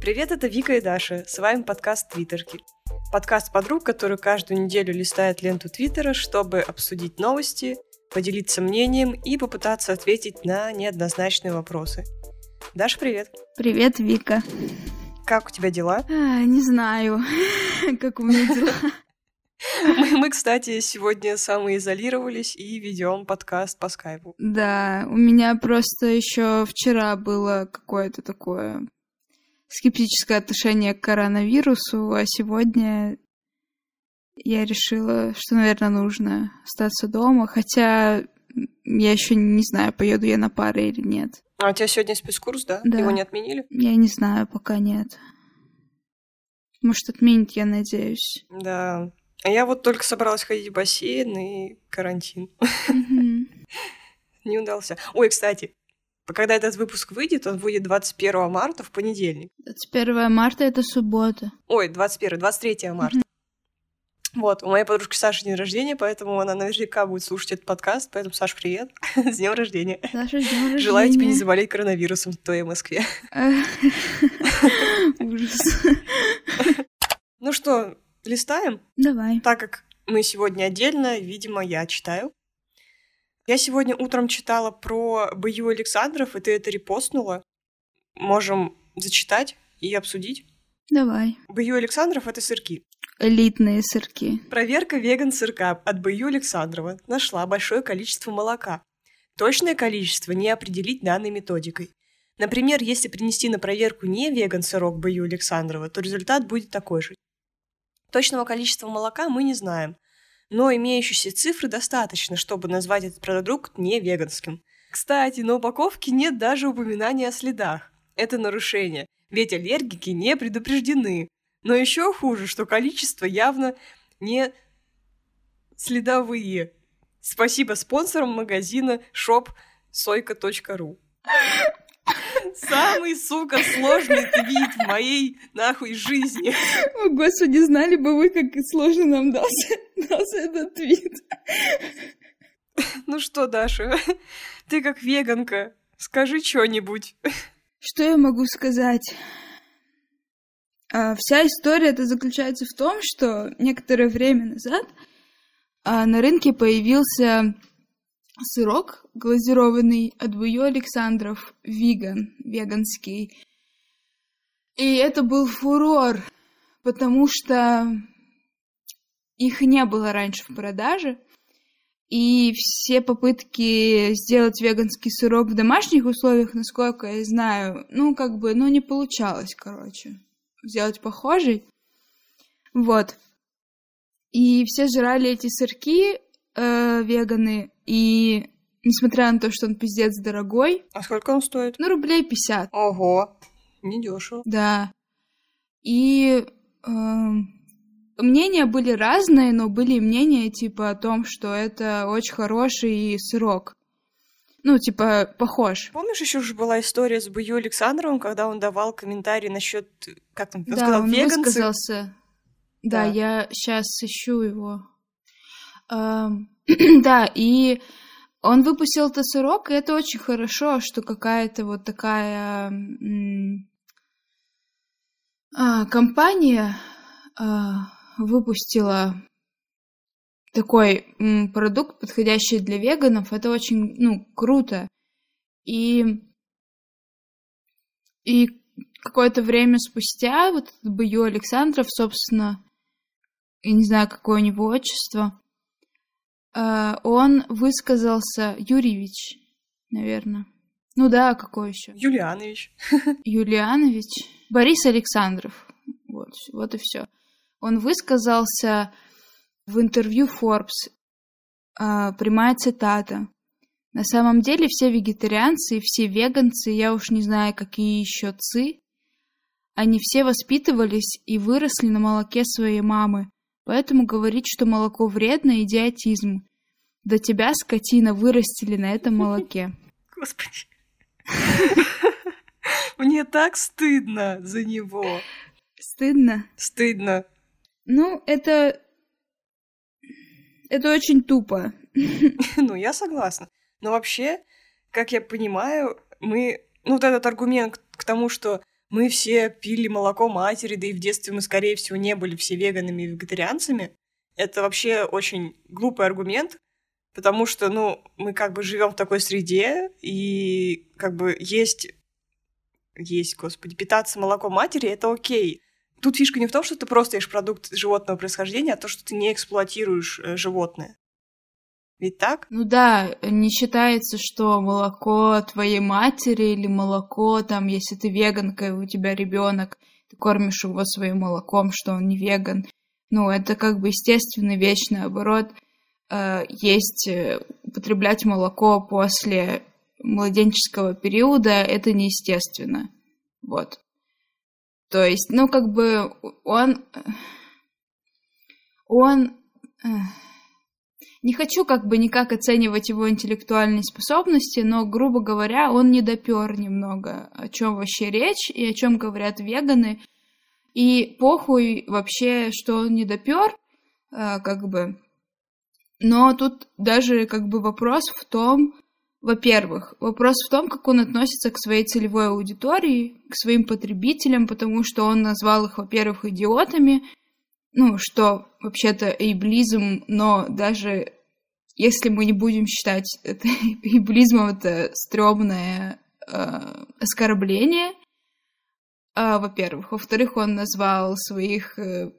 Привет, это Вика и Даша. С вами подкаст «Твиттерки». Подкаст подруг, который каждую неделю листает ленту Твиттера, чтобы обсудить новости, поделиться мнением и попытаться ответить на неоднозначные вопросы. Даша, привет. Привет, Вика. Как у тебя дела? А, не знаю, как у меня дела. Мы, мы, кстати, сегодня самоизолировались и ведем подкаст по скайпу. Да, у меня просто еще вчера было какое-то такое скептическое отношение к коронавирусу, а сегодня я решила, что, наверное, нужно остаться дома, хотя я еще не знаю, поеду я на пары или нет. А у тебя сегодня спецкурс, да? Да. Его не отменили? Я не знаю, пока нет. Может, отменить, я надеюсь. Да. А я вот только собралась ходить в бассейн и карантин. Не удался. Ой, кстати, когда этот выпуск выйдет, он выйдет 21 марта в понедельник. 21 марта — это суббота. Ой, 21, 23 марта. Вот, у моей подружки Саши день рождения, поэтому она наверняка будет слушать этот подкаст. Поэтому, Саш, привет. С днем рождения. Саша, с днем рождения. Желаю тебе не заболеть коронавирусом в твоей Москве. Ужас. Ну что, листаем? Давай. Так как мы сегодня отдельно, видимо, я читаю. Я сегодня утром читала про Бою Александров, и ты это репостнула. Можем зачитать и обсудить. Давай. Бою Александров — это сырки. Элитные сырки. Проверка веган-сырка от Бою Александрова нашла большое количество молока. Точное количество не определить данной методикой. Например, если принести на проверку не веган-сырок Бою Александрова, то результат будет такой же. Точного количества молока мы не знаем, но имеющиеся цифры достаточно, чтобы назвать этот продукт не веганским. Кстати, на упаковке нет даже упоминания о следах. Это нарушение, ведь аллергики не предупреждены. Но еще хуже, что количество явно не следовые. Спасибо спонсорам магазина shop.soyka.ru Самый, сука, сложный твит в моей, нахуй, жизни. О, Господи, знали бы вы, как сложно нам дался, дался этот твит. Ну что, Даша, ты как веганка, скажи что-нибудь. Что я могу сказать? А, вся история это заключается в том, что некоторое время назад а, на рынке появился сырок глазированный от Бую Александров, веган, веганский. И это был фурор, потому что их не было раньше в продаже. И все попытки сделать веганский сырок в домашних условиях, насколько я знаю, ну, как бы, ну, не получалось, короче, сделать похожий. Вот. И все жрали эти сырки э, веганы, и несмотря на то, что он пиздец дорогой, А сколько он стоит? ну, рублей 50, Ого, недешево. да. И эм, мнения были разные, но были мнения типа о том, что это очень хороший сырок. Ну, типа, похож. Помнишь, еще же была история с Бою Александровым, когда он давал комментарий насчет, как там, он да, сказал, он веганцы. высказался. Да, Да. я сейчас ищу его. Эм, да, и он выпустил этот сырок, и это очень хорошо, что какая-то вот такая а, компания а, выпустила такой м, продукт, подходящий для веганов. Это очень, ну, круто. И, и какое-то время спустя вот этот Бою Александров, собственно, я не знаю, какое у него отчество, он высказался, Юрьевич, наверное. Ну да, какой еще? Юлианович. Юлианович, Борис Александров. Вот, вот и все. Он высказался в интервью Forbes. А, прямая цитата. На самом деле все вегетарианцы и все веганцы, я уж не знаю, какие еще цы, они все воспитывались и выросли на молоке своей мамы. Поэтому говорить, что молоко вредно, идиотизм. Да тебя, скотина, вырастили на этом молоке. Господи. Мне так стыдно за него. Стыдно? Стыдно. Ну, это... Это очень тупо. Ну, я согласна. Но вообще, как я понимаю, мы... Ну, вот этот аргумент к тому, что мы все пили молоко матери, да и в детстве мы, скорее всего, не были все веганами и вегетарианцами. Это вообще очень глупый аргумент, потому что, ну, мы как бы живем в такой среде, и как бы есть, есть, господи, питаться молоком матери — это окей. Тут фишка не в том, что ты просто ешь продукт животного происхождения, а то, что ты не эксплуатируешь э, животное. Ведь так? Ну да, не считается, что молоко твоей матери или молоко, там, если ты веганка и у тебя ребенок, ты кормишь его своим молоком, что он не веган. Ну, это как бы естественная вещь, наоборот. Э, есть э, употреблять молоко после младенческого периода, это неестественно. Вот. То есть, ну, как бы он... Он... Не хочу как бы никак оценивать его интеллектуальные способности, но, грубо говоря, он не допер немного, о чем вообще речь и о чем говорят веганы. И похуй вообще, что он не допер, э, как бы. Но тут даже как бы вопрос в том, во-первых, вопрос в том, как он относится к своей целевой аудитории, к своим потребителям, потому что он назвал их, во-первых, идиотами, ну, что вообще-то эйблизм, но даже если мы не будем считать это эйблизмом, это стрёмное э, оскорбление, э, во-первых. Во-вторых, он назвал своих э,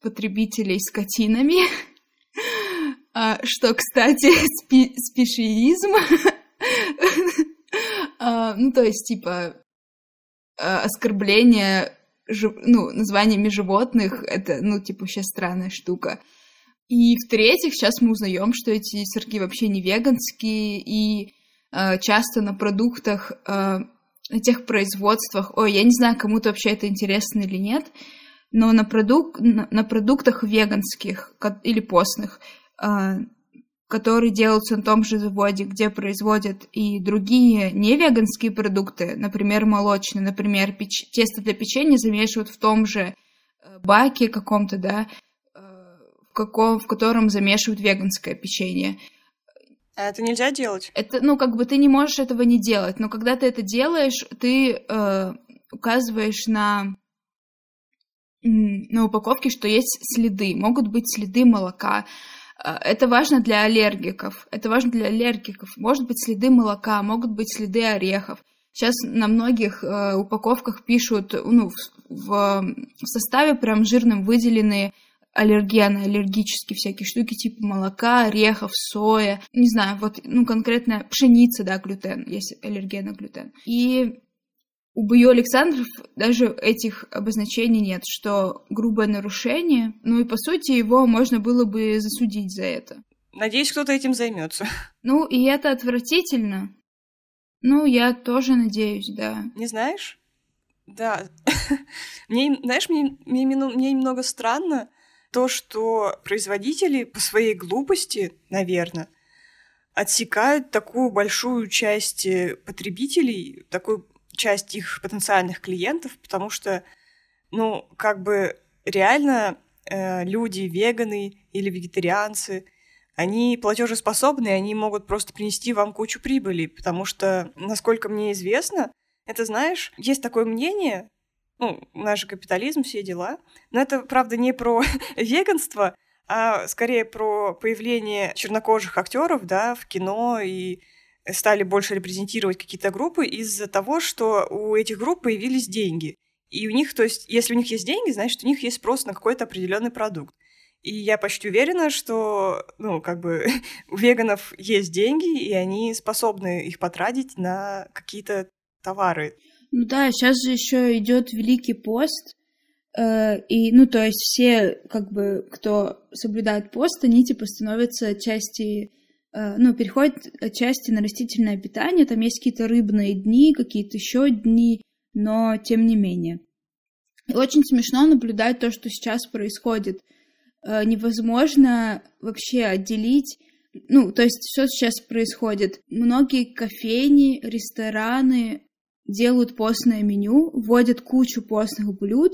потребителей скотинами, э, что, кстати, спи спешиизм. э, ну, то есть, типа, э, оскорбление жив... ну, названиями животных, это, ну, типа, вообще странная штука. И в-третьих, сейчас мы узнаем, что эти сырки вообще не веганские, и э, часто на продуктах, э, на тех производствах, ой, я не знаю, кому-то вообще это интересно или нет, но на, продук... на, на продуктах веганских или постных э, которые делаются на том же заводе, где производят и другие невеганские продукты, например, молочные, например, печ... тесто для печенья замешивают в том же э, баке каком-то, да, э, в, каком... в котором замешивают веганское печенье. А это нельзя делать? Это, ну, как бы ты не можешь этого не делать, но когда ты это делаешь, ты э, указываешь на на упаковке, что есть следы, могут быть следы молока, это важно для аллергиков. Это важно для аллергиков. Может быть следы молока, могут быть следы орехов. Сейчас на многих э, упаковках пишут, ну, в, в, составе прям жирным выделены аллергены, аллергические всякие штуки, типа молока, орехов, соя, не знаю, вот, ну, конкретно пшеница, да, глютен, есть аллергия на глютен. И у Бою Александров даже этих обозначений нет, что грубое нарушение, ну и по сути его можно было бы засудить за это. Надеюсь, кто-то этим займется. Ну, и это отвратительно. Ну, я тоже надеюсь, да. Не знаешь? Да. мне, знаешь, мне, мне, мне немного странно то, что производители по своей глупости, наверное, отсекают такую большую часть э, потребителей, такую часть их потенциальных клиентов, потому что, ну, как бы реально э, люди, веганы или вегетарианцы, они платежеспособны, они могут просто принести вам кучу прибыли, потому что, насколько мне известно, это, знаешь, есть такое мнение, ну, наш капитализм, все дела, но это, правда, не про веганство, а скорее про появление чернокожих актеров, да, в кино и стали больше репрезентировать какие-то группы из-за того, что у этих групп появились деньги. И у них, то есть, если у них есть деньги, значит, у них есть спрос на какой-то определенный продукт. И я почти уверена, что, ну, как бы у веганов есть деньги, и они способны их потратить на какие-то товары. Ну да, сейчас же еще идет Великий пост, э, и, ну, то есть все, как бы, кто соблюдает пост, они, типа, становятся части Э, ну, переходит отчасти на растительное питание, там есть какие-то рыбные дни, какие-то еще дни, но тем не менее. И очень смешно наблюдать то, что сейчас происходит. Э, невозможно вообще отделить ну, то есть все сейчас происходит. Многие кофейни, рестораны делают постное меню, вводят кучу постных блюд,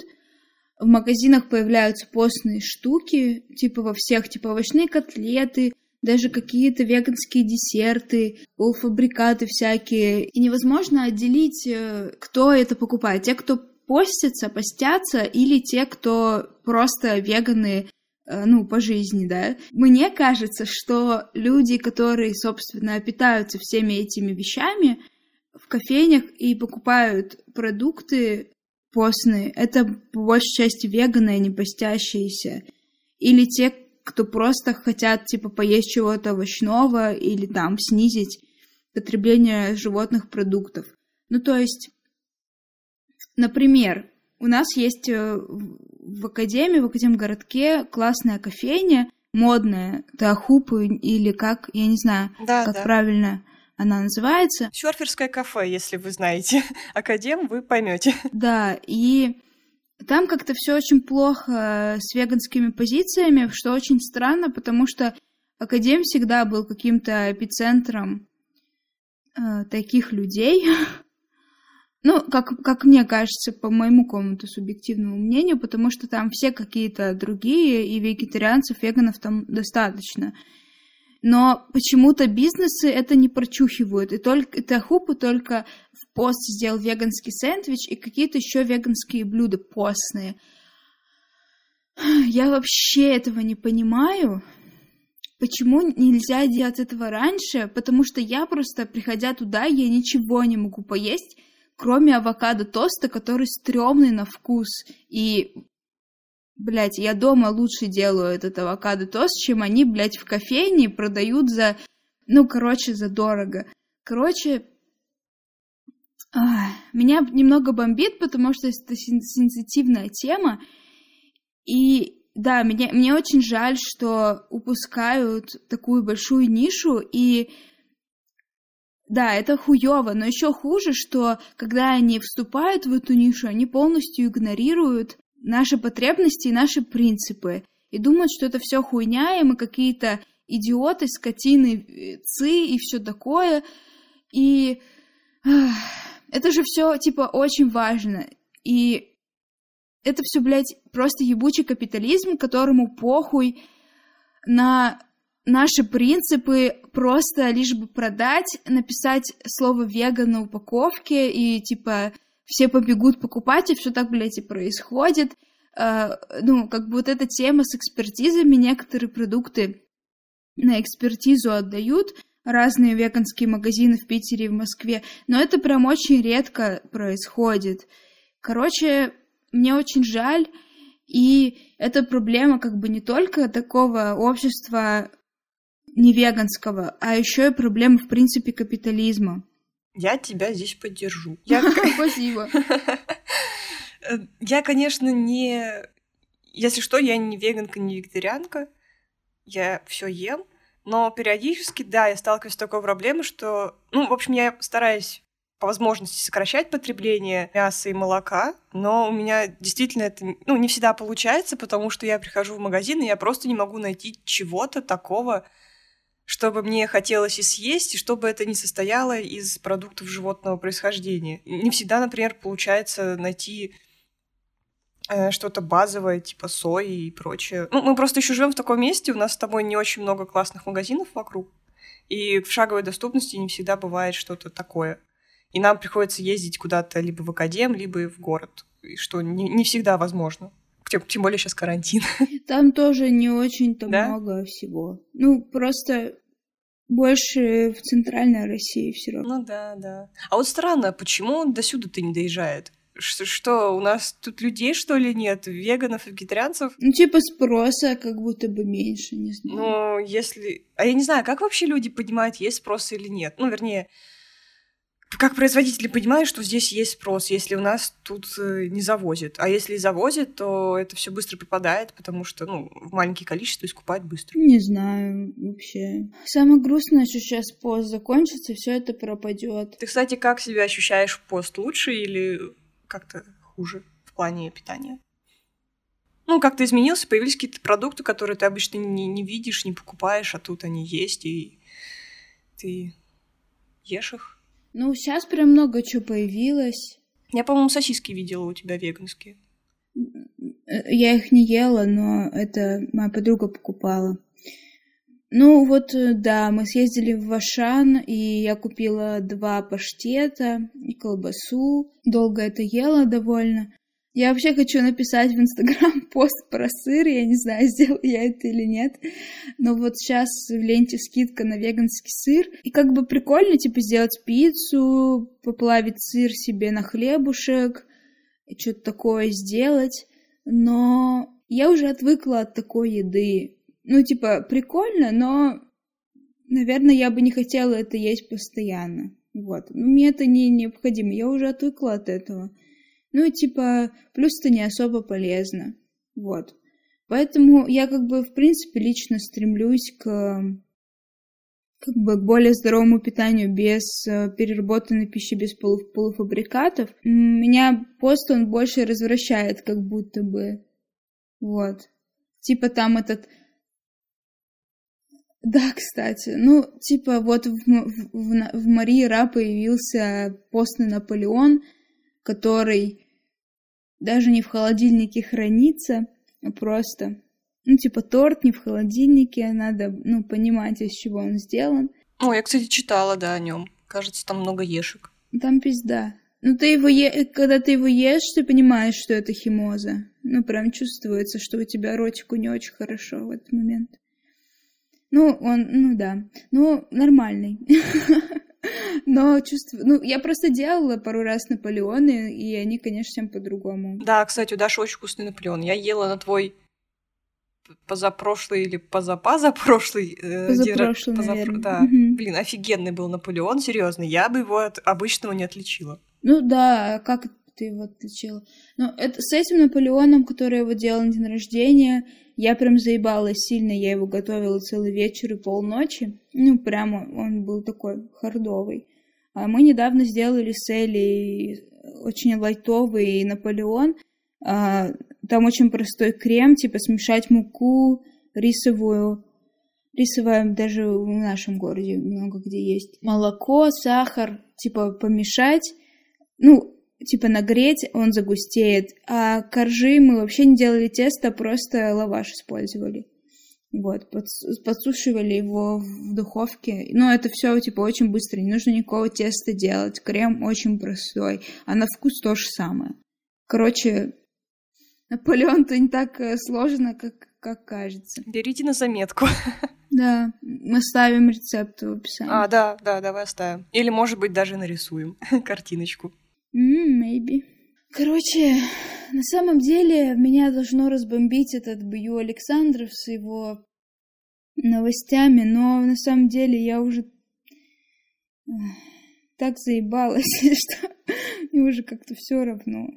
в магазинах появляются постные штуки, типа во всех, типа овощные котлеты, даже какие-то веганские десерты, полуфабрикаты всякие. И невозможно отделить, э, кто это покупает. Те, кто постятся, постятся, или те, кто просто веганы э, ну, по жизни, да. Мне кажется, что люди, которые, собственно, питаются всеми этими вещами в кофейнях и покупают продукты постные, это по большей части веганы, а не постящиеся. Или те, кто просто хотят, типа, поесть чего-то овощного или там снизить потребление животных продуктов. Ну, то есть, например, у нас есть э, в академии, в академгородке классная кофейня, модная, Тахуп или как, я не знаю, да, как да. правильно она называется. Серферское кафе, если вы знаете. Академ, вы поймете. Да, и там как-то все очень плохо с веганскими позициями, что очень странно, потому что Академ всегда был каким-то эпицентром э, таких людей. ну, как, как мне кажется, по моему какому-то субъективному мнению, потому что там все какие-то другие, и вегетарианцев, веганов там достаточно но почему-то бизнесы это не прочухивают. И только Тахупу только в пост сделал веганский сэндвич и какие-то еще веганские блюда постные. Я вообще этого не понимаю. Почему нельзя делать этого раньше? Потому что я просто, приходя туда, я ничего не могу поесть, кроме авокадо тоста, который стрёмный на вкус. И Блять, я дома лучше делаю этот авокадо тост, чем они, блядь, в кофейне продают за, ну, короче, за дорого. Короче, ах, меня немного бомбит, потому что это сенситивная тема. И да, мне, мне очень жаль, что упускают такую большую нишу, и да, это хуево, но еще хуже, что когда они вступают в эту нишу, они полностью игнорируют наши потребности и наши принципы. И думают, что это все хуйня, и мы какие-то идиоты, скотины, цы и все такое. И это же все, типа, очень важно. И это все, блядь, просто ебучий капитализм, которому похуй на наши принципы просто лишь бы продать, написать слово веган на упаковке и, типа, все побегут покупать, и все так, блядь, и происходит. Uh, ну, как бы вот эта тема с экспертизами, некоторые продукты на экспертизу отдают, разные веганские магазины в Питере и в Москве, но это прям очень редко происходит. Короче, мне очень жаль, и это проблема как бы не только такого общества невеганского, а еще и проблема, в принципе, капитализма. Я тебя здесь поддержу. Спасибо. Э, я, конечно, не... Если что, я не веганка, не вегетарианка. Я все ем. Но периодически, да, я сталкиваюсь с такой проблемой, что... Ну, в общем, я стараюсь по возможности сокращать потребление мяса и молока, но у меня действительно это ну, не всегда получается, потому что я прихожу в магазин, и я просто не могу найти чего-то такого, чтобы мне хотелось и съесть, и чтобы это не состояло из продуктов животного происхождения. Не всегда, например, получается найти э, что-то базовое, типа сои и прочее. Ну, мы просто еще живем в таком месте, у нас с тобой не очень много классных магазинов вокруг, и в шаговой доступности не всегда бывает что-то такое. И нам приходится ездить куда-то либо в академ, либо в город, что не, не всегда возможно. Тем, тем более сейчас карантин. Там тоже не очень-то да? много всего. Ну, просто больше в центральной России все равно. Ну да, да. А вот странно, почему до сюда ты не доезжает? Что, что, у нас тут людей, что ли, нет? Веганов, вегетарианцев? Ну, типа спроса как будто бы меньше, не знаю. Ну, если... А я не знаю, как вообще люди понимают, есть спрос или нет? Ну, вернее, как производители понимают, что здесь есть спрос, если у нас тут э, не завозят. А если завозят, то это все быстро попадает, потому что, ну, в маленькие количества искупать быстро. Не знаю вообще. Самое грустное, что сейчас пост закончится, все это пропадет. Ты, кстати, как себя ощущаешь в пост? Лучше или как-то хуже в плане питания? Ну, как-то изменился, появились какие-то продукты, которые ты обычно не, не видишь, не покупаешь, а тут они есть, и ты ешь их. Ну, сейчас прям много чего появилось. Я, по-моему, сосиски видела у тебя веганские. Я их не ела, но это моя подруга покупала. Ну вот, э, да, мы съездили в Вашан, и я купила два паштета и колбасу. Долго это ела довольно. Я вообще хочу написать в Инстаграм пост про сыр, я не знаю, сделаю я это или нет. Но вот сейчас в ленте скидка на веганский сыр. И как бы прикольно, типа, сделать пиццу, поплавить сыр себе на хлебушек, что-то такое сделать. Но я уже отвыкла от такой еды. Ну, типа, прикольно, но, наверное, я бы не хотела это есть постоянно. Вот. Ну, мне это не необходимо. Я уже отвыкла от этого. Ну, типа, плюс это не особо полезно. Вот. Поэтому я как бы, в принципе, лично стремлюсь к как бы к более здоровому питанию без э, переработанной пищи, без полуф полуфабрикатов. Меня пост он больше развращает, как будто бы. Вот. Типа там этот да, кстати. Ну, типа, вот в, в, в, в Марии Ра появился постный Наполеон, который даже не в холодильнике хранится, а просто, ну, типа, торт не в холодильнике, надо, ну, понимать, из чего он сделан. О, я, кстати, читала, да, о нем. Кажется, там много ешек. Там пизда. Ну, ты его е... когда ты его ешь, ты понимаешь, что это химоза. Ну, прям чувствуется, что у тебя ротику не очень хорошо в этот момент. Ну, он, ну да, ну, нормальный. Но чувствую... Ну, я просто делала пару раз Наполеоны, и они, конечно, всем по-другому. Да, кстати, у Даши очень вкусный Наполеон. Я ела на твой позапрошлый или позапозапрошлый э, позапрошлый, позапро... наверное. Да, угу. блин, офигенный был Наполеон, серьезно. Я бы его от обычного не отличила. Ну да, как ты его отличила? Ну, это с этим Наполеоном, который я его делала на день рождения, я прям заебалась сильно, я его готовила целый вечер и полночи. Ну, прямо он был такой хардовый. А мы недавно сделали с Элей очень лайтовый Наполеон. А, там очень простой крем, типа смешать муку рисовую, рисовая даже в нашем городе много где есть. Молоко, сахар, типа помешать. Ну, типа нагреть, он загустеет. А коржи мы вообще не делали тесто, просто лаваш использовали. Вот, подсушивали его в духовке. Ну, это все типа очень быстро, не нужно никакого теста делать. Крем очень простой, а на вкус то же самое. Короче, Наполеон-то не так э, сложно, как, как кажется. Берите на заметку. Да, мы ставим рецепт в описании. А, да, да, давай оставим. Или, может быть, даже нарисуем картиночку. Mm, maybe. Короче, на самом деле меня должно разбомбить этот Бью Александров с его новостями, но на самом деле я уже так заебалась, что мне уже как-то все равно.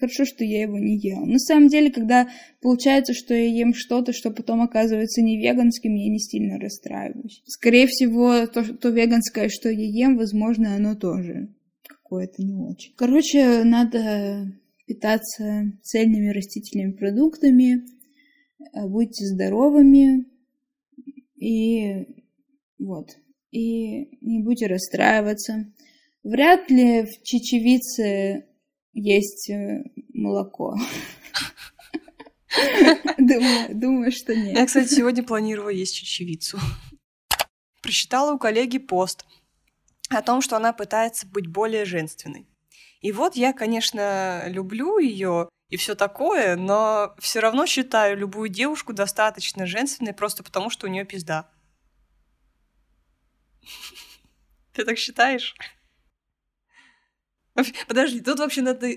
Хорошо, что я его не ела. На самом деле, когда получается, что я ем что-то, что потом оказывается не веганским, я не сильно расстраиваюсь. Скорее всего, то, то веганское, что я ем, возможно, оно тоже какое-то не очень. Короче, надо питаться цельными растительными продуктами, э, будьте здоровыми и вот. И не будете расстраиваться. Вряд ли в чечевице есть э, молоко. Думаю, что нет. Я, кстати, сегодня планировала есть чечевицу. Прочитала у коллеги пост о том, что она пытается быть более женственной. И вот я, конечно, люблю ее и все такое, но все равно считаю любую девушку достаточно женственной просто потому, что у нее пизда. Ты так считаешь? Подожди, тут вообще надо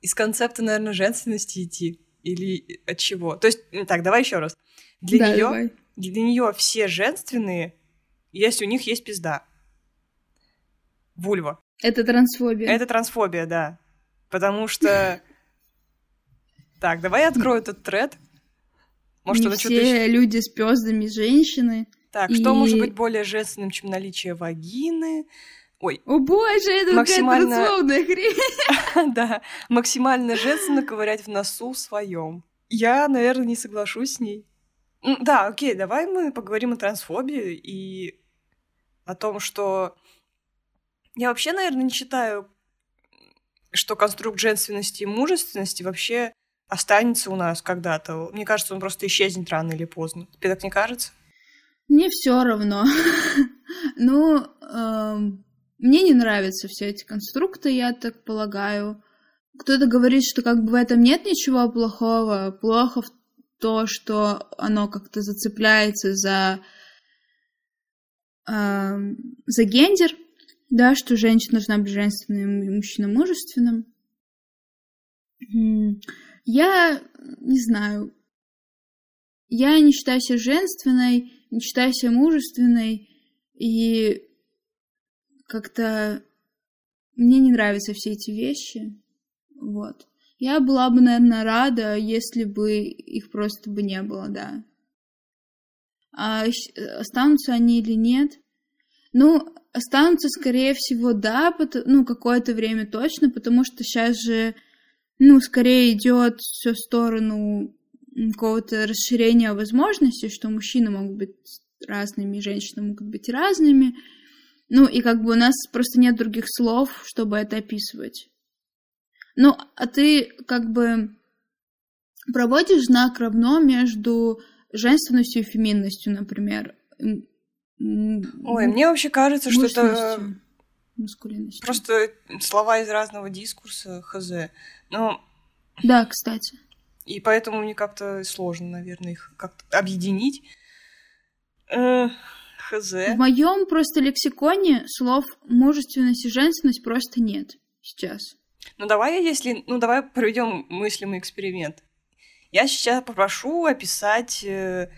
из концепта, наверное, женственности идти. Или от чего? То есть, так, давай еще раз. Для да, нее, для нее все женственные, если у них есть пизда вульва. Это трансфобия. Это трансфобия, да. Потому что... Так, давай я открою этот тред. Может, Не все люди с пездами женщины. Так, и... что может быть более женственным, чем наличие вагины? Ой. О боже, это максимально... какая-то хрень. да, максимально женственно ковырять в носу своем. Я, наверное, не соглашусь с ней. Да, окей, давай мы поговорим о трансфобии и о том, что я вообще, наверное, не считаю, что конструкт женственности и мужественности вообще останется у нас когда-то. Мне кажется, он просто исчезнет рано или поздно. Тебе так не кажется? Мне все равно. ну, эм, мне не нравятся все эти конструкты, я так полагаю. Кто-то говорит, что как бы в этом нет ничего плохого. Плохо в то, что оно как-то зацепляется за, э, за гендер, да, что женщина должна быть женственным, мужчина мужественным. Я не знаю. Я не считаю себя женственной, не считаю себя мужественной, и как-то мне не нравятся все эти вещи. Вот. Я была бы, наверное, рада, если бы их просто бы не было, да. А останутся они или нет? Ну, останутся, скорее всего, да, ну, какое-то время точно, потому что сейчас же, ну, скорее идет все в сторону какого-то расширения возможностей, что мужчины могут быть разными, женщины могут быть разными. Ну, и как бы у нас просто нет других слов, чтобы это описывать. Ну, а ты как бы проводишь знак равно между женственностью и феминностью, например. Ой, мне вообще кажется, что это просто слова из разного дискурса, хз. Но... Да, кстати. И поэтому мне как-то сложно, наверное, их как-то объединить. Э, хз. В моем просто лексиконе слов мужественность и женственность просто нет сейчас. Ну давай, если, ну давай проведем мыслимый эксперимент. Я сейчас попрошу описать э,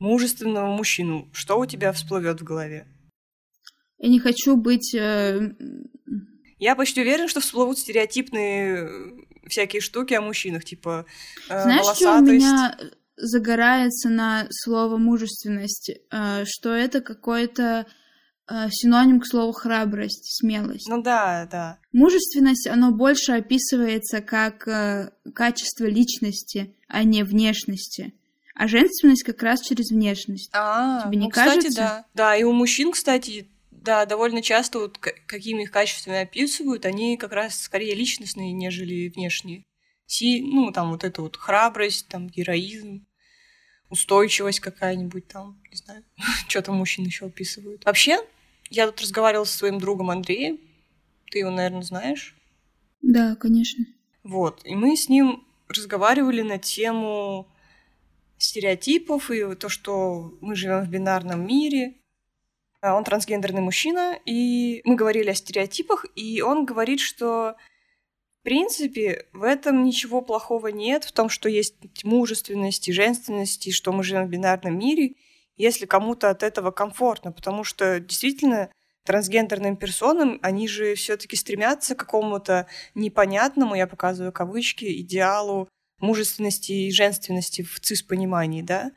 мужественного мужчину. Что у тебя всплывет в голове? Я не хочу быть. Э... Я почти уверен, что всплывут стереотипные э, всякие штуки о мужчинах, типа э, Знаешь, что у меня загорается на слово мужественность, э, что это какой-то э, синоним к слову храбрость, смелость. Ну да, да. Мужественность, оно больше описывается как э, качество личности, а не внешности. А женственность как раз через внешность. А, Тебе не ну, кажется? Кстати, да. Да, и у мужчин, кстати, да, довольно часто вот какими их качествами описывают, они как раз скорее личностные, нежели внешние. Си, ну, там вот эта вот храбрость, там, героизм устойчивость какая-нибудь там, не знаю, что там мужчин еще описывают. Вообще, я тут разговаривала со своим другом Андреем, ты его, наверное, знаешь? Да, конечно. Вот, и мы с ним разговаривали на тему стереотипов и то, что мы живем в бинарном мире. А он трансгендерный мужчина, и мы говорили о стереотипах, и он говорит, что в принципе, в этом ничего плохого нет, в том, что есть мужественность и женственность, и что мы живем в бинарном мире, если кому-то от этого комфортно, потому что действительно трансгендерным персонам, они же все-таки стремятся к какому-то непонятному, я показываю кавычки, идеалу мужественности и женственности в цис-понимании, да?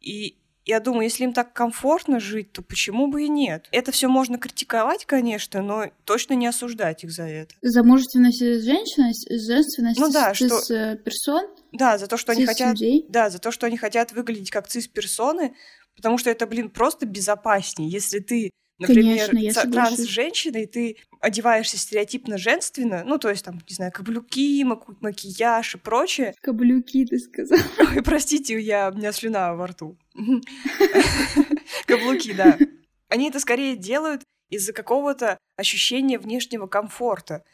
И я думаю, если им так комфортно жить, то почему бы и нет? Это все можно критиковать, конечно, но точно не осуждать их за это. За мужественность и женственность, женственность ну, да, цис что... персон? Да, за то, что они хотят... Людей. Да, за то, что они хотят выглядеть как цис-персоны, потому что это, блин, просто безопаснее. Если ты Например, Конечно, транс-женщина, и ты одеваешься стереотипно женственно, ну, то есть там, не знаю, каблуки, макияж и прочее. Каблуки, ты сказал. Ой, простите, я, у меня слюна во рту. Каблуки, да. Они это скорее делают из-за какого-то ощущения внешнего комфорта.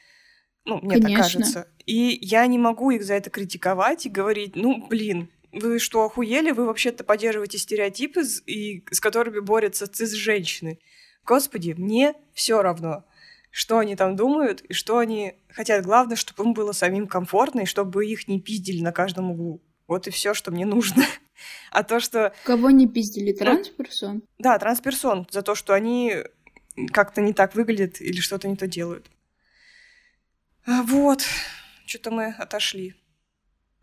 Ну, мне так кажется. И я не могу их за это критиковать и говорить, ну, блин, вы что, охуели? Вы вообще-то поддерживаете стереотипы, и, с которыми борются цис-женщины. Господи, мне все равно, что они там думают и что они хотят. Главное, чтобы им было самим комфортно и чтобы их не пиздили на каждом углу. Вот и все, что мне нужно. А то, что... Кого не пиздили? Ну, трансперсон? Да, трансперсон. За то, что они как-то не так выглядят или что-то не то делают. А вот. Что-то мы отошли.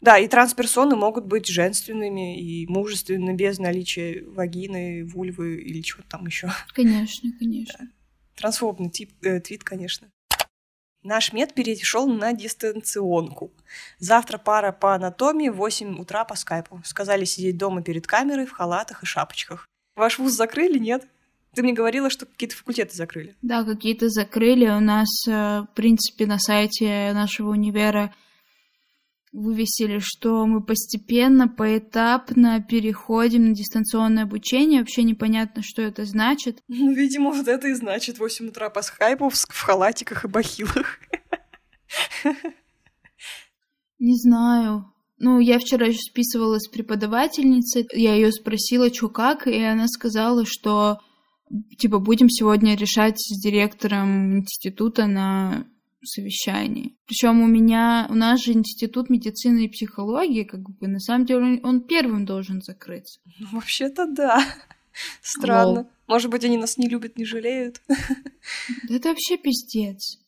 Да, и трансперсоны могут быть женственными и мужественными без наличия вагины, вульвы или чего-то там еще. Конечно, конечно. Да. Трансфобный тип, э, твит, конечно. Наш мед перешел на дистанционку. Завтра пара по анатомии в 8 утра по скайпу. Сказали сидеть дома перед камерой в халатах и шапочках. Ваш вуз закрыли, нет? Ты мне говорила, что какие-то факультеты закрыли. Да, какие-то закрыли. У нас, э, в принципе, на сайте нашего универа вывесили, что мы постепенно, поэтапно переходим на дистанционное обучение. Вообще непонятно, что это значит. Ну, видимо, вот это и значит 8 утра по скайпу в халатиках и бахилах. Не знаю. Ну, я вчера еще списывалась с преподавательницей, я ее спросила, что как, и она сказала, что типа будем сегодня решать с директором института на совещании. Причем у меня, у нас же институт медицины и психологии, как бы на самом деле он первым должен закрыться. Ну, вообще-то да. Странно. Лол. Может быть, они нас не любят, не жалеют. Да это вообще пиздец.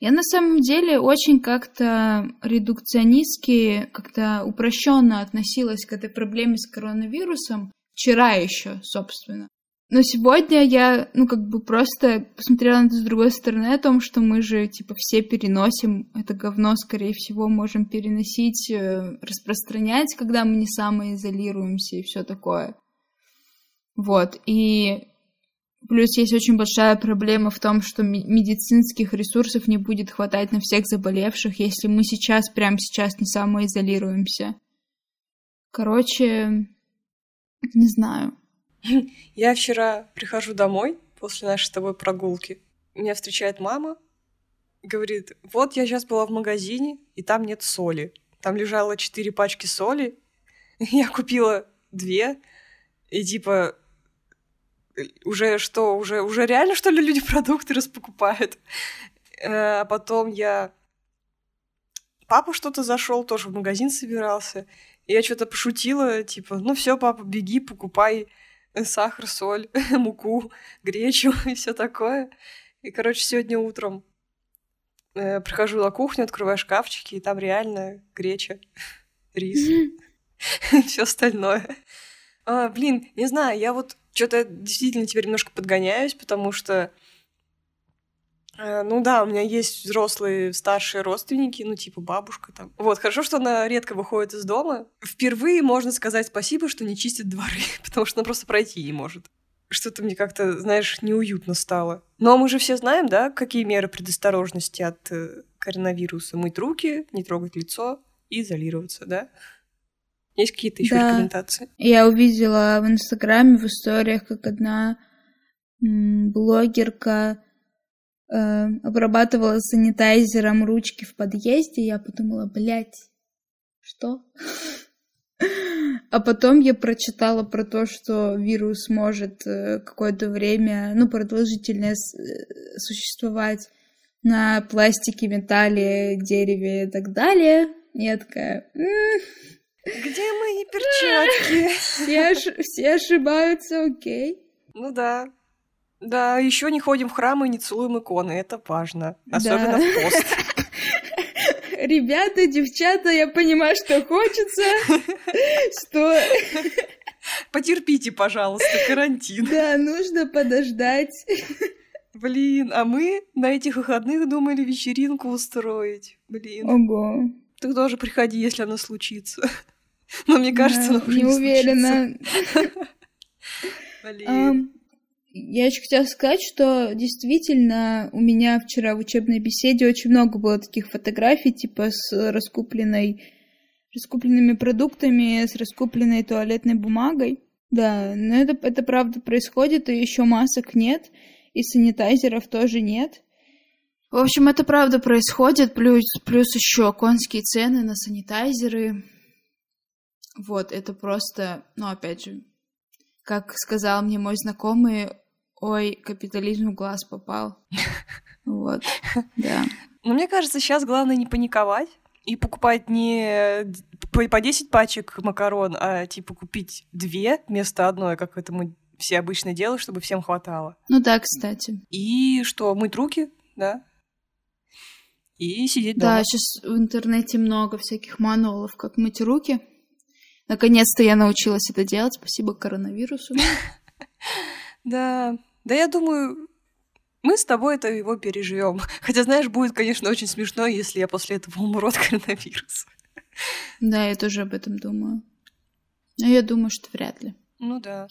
Я на самом деле очень как-то редукционистски, как-то упрощенно относилась к этой проблеме с коронавирусом. Вчера еще, собственно. Но сегодня я, ну, как бы просто посмотрела на это с другой стороны, о том, что мы же, типа, все переносим это говно, скорее всего, можем переносить, э, распространять, когда мы не самоизолируемся и все такое. Вот, и плюс есть очень большая проблема в том, что медицинских ресурсов не будет хватать на всех заболевших, если мы сейчас, прямо сейчас не самоизолируемся. Короче, не знаю. Я вчера прихожу домой после нашей с тобой прогулки. Меня встречает мама, говорит, вот я сейчас была в магазине, и там нет соли. Там лежало четыре пачки соли, я купила две, и типа уже что, уже, уже реально, что ли, люди продукты распокупают? Э, а потом я... Папа что-то зашел, тоже в магазин собирался. И я что-то пошутила, типа, ну все, папа, беги, покупай сахар, соль, муку, гречу и все такое. И, короче, сегодня утром э, прихожу на кухню, открываю шкафчики, и там реально греча, рис, все остальное. А, блин, не знаю, я вот что-то действительно теперь немножко подгоняюсь, потому что ну да, у меня есть взрослые старшие родственники, ну типа бабушка там. Вот, хорошо, что она редко выходит из дома. Впервые можно сказать спасибо, что не чистит дворы, потому что она просто пройти не может. Что-то мне как-то, знаешь, неуютно стало. Но мы же все знаем, да, какие меры предосторожности от э, коронавируса. Мыть руки, не трогать лицо и изолироваться, да? Есть какие-то еще да. рекомендации? Я увидела в Инстаграме, в историях, как одна блогерка э, обрабатывала санитайзером ручки в подъезде, я подумала, блядь, что? А потом я прочитала про то, что вирус может э, какое-то время, ну, продолжительное э, существовать на пластике, металле, дереве и так далее. И я такая... Где мои перчатки? Все, все ошибаются, окей. Ну да, да, еще не ходим в храмы и не целуем иконы, это важно. Особенно да. в пост. Ребята, девчата, я понимаю, что хочется, что... Потерпите, пожалуйста, карантин. Да, нужно подождать. Блин, а мы на этих выходных думали вечеринку устроить. Блин. Ого. Ты тоже приходи, если она случится. Но мне кажется, да, она уже не, не уверена. Блин. Я еще хотела сказать, что действительно у меня вчера в учебной беседе очень много было таких фотографий, типа с раскупленной, раскупленными продуктами, с раскупленной туалетной бумагой. Да, но это, это правда происходит, и еще масок нет, и санитайзеров тоже нет. В общем, это правда происходит, плюс, плюс еще конские цены на санитайзеры. Вот, это просто, ну, опять же, как сказал мне мой знакомый, ой, капитализм в глаз попал. Вот, да. Но мне кажется, сейчас главное не паниковать и покупать не по 10 пачек макарон, а типа купить две вместо одной, как это мы все обычно делают, чтобы всем хватало. Ну да, кстати. И что, мыть руки, да? И сидеть дома. Да, сейчас в интернете много всяких мануалов, как мыть руки. Наконец-то я научилась это делать, спасибо коронавирусу. Да, да я думаю, мы с тобой это его переживем. Хотя, знаешь, будет, конечно, очень смешно, если я после этого умру от коронавируса. Да, я тоже об этом думаю. Но я думаю, что вряд ли. Ну да.